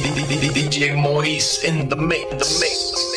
DJ Mois in the mix. The mix.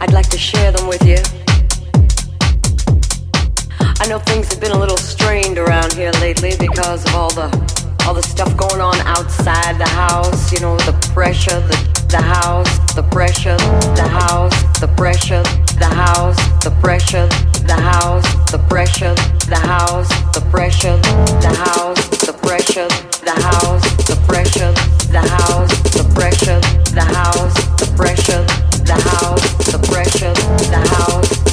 I'd like to share them with you. I know things have been a little strained around here lately because of all the all the stuff going on outside the house, you know, the pressure, the the house, the pressure, the house, the pressure, the house, the pressure, the house, the pressure, the house, the pressure, the house, the pressure, the house, the pressure, the house, the pressure, the house, the pressure, worship the house.